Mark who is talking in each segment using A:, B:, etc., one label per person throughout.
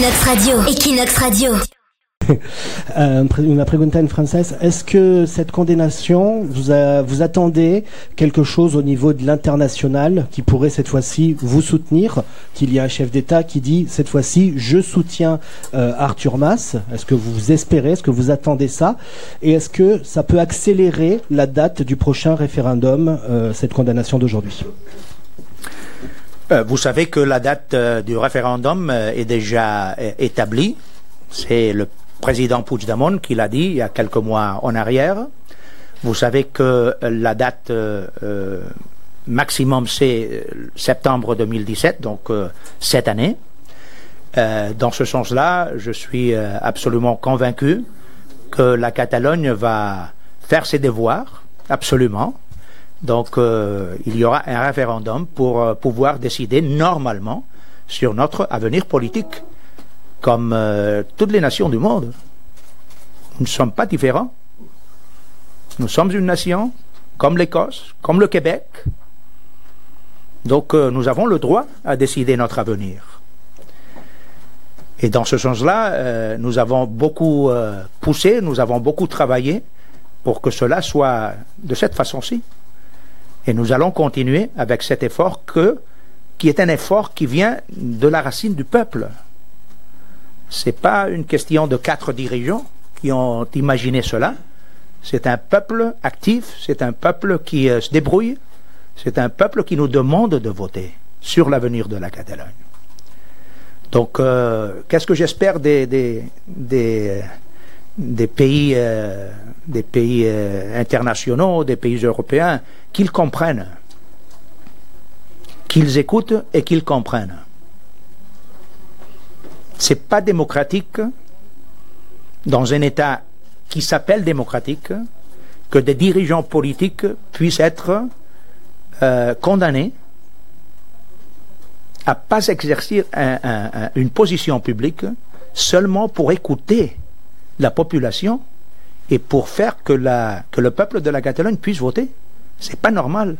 A: Equinox Radio. Equinox Radio.
B: Euh, pregunta en français. Est-ce que cette condamnation, vous, attendez quelque chose au niveau de l'international qui pourrait cette fois-ci vous soutenir Qu'il y a un chef d'État qui dit cette fois-ci, je soutiens euh, Arthur Mas? Est-ce que vous espérez, est-ce que vous attendez ça? Et est-ce que ça peut accélérer la date du prochain référendum, euh, cette condamnation d'aujourd'hui?
C: Vous savez que la date euh, du référendum euh, est déjà euh, établie. C'est le président Puigdemont qui l'a dit il y a quelques mois en arrière. Vous savez que euh, la date euh, euh, maximum c'est euh, septembre 2017, donc euh, cette année. Euh, dans ce sens-là, je suis euh, absolument convaincu que la Catalogne va faire ses devoirs, absolument. Donc, euh, il y aura un référendum pour euh, pouvoir décider normalement sur notre avenir politique, comme euh, toutes les nations du monde. Nous ne sommes pas différents. Nous sommes une nation, comme l'Écosse, comme le Québec. Donc, nous avons le droit à décider notre avenir. Et dans ce sens-là, nous avons beaucoup poussé, nous avons beaucoup travaillé pour que cela soit de cette façon-ci. Et nous allons continuer avec cet effort que, qui est un effort qui vient de la racine du peuple. C'est pas une question de quatre dirigeants qui ont imaginé cela. C'est un peuple actif, c'est un peuple qui euh, se débrouille, c'est un peuple qui nous demande de voter sur l'avenir de la Catalogne. Donc, euh, qu'est-ce que j'espère des, des pays, euh, des pays euh, internationaux, des pays européens, qu'ils comprennent, qu'ils écoutent et qu'ils comprennent. C'est pas démocratique dans un État qui s'appelle démocratique que des dirigeants politiques puissent être euh, condamnés à pas exercer un- un- un- une position publique seulement pour écouter la population et pour faire que, le peuple de la Catalogne puisse voter. C'est pas normal.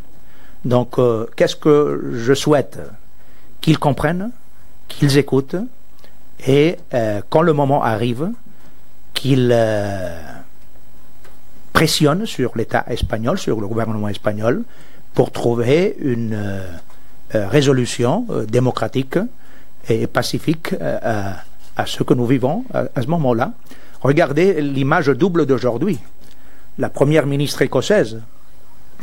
C: Donc, euh, qu'est-ce que je souhaite Qu'ils comprennent, qu'ils écoutent, et euh, quand le moment arrive, qu'ils euh, pressionnent sur l'État espagnol, sur le gouvernement espagnol, pour trouver une résolution démocratique et pacifique à, ce que nous vivons à ce moment-là. Regardez l'image double d'aujourd'hui. La première ministre écossaise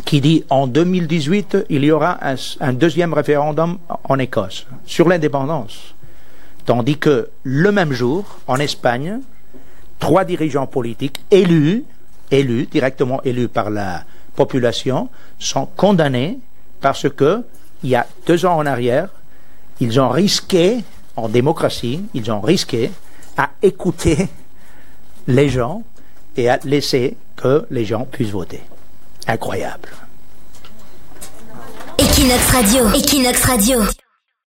C: qui dit en 2018 il y aura un, deuxième référendum en Écosse sur l'indépendance. Tandis que le même jour, en Espagne, trois dirigeants politiques élus, élus, directement élus par la population, sont condamnés parce que, il y a deux ans en arrière, ils ont risqué, en démocratie, ils ont risqué à écouter les gens et à laisser que les gens puissent voter. Incroyable.
A: Equinox Radio. Equinox Radio.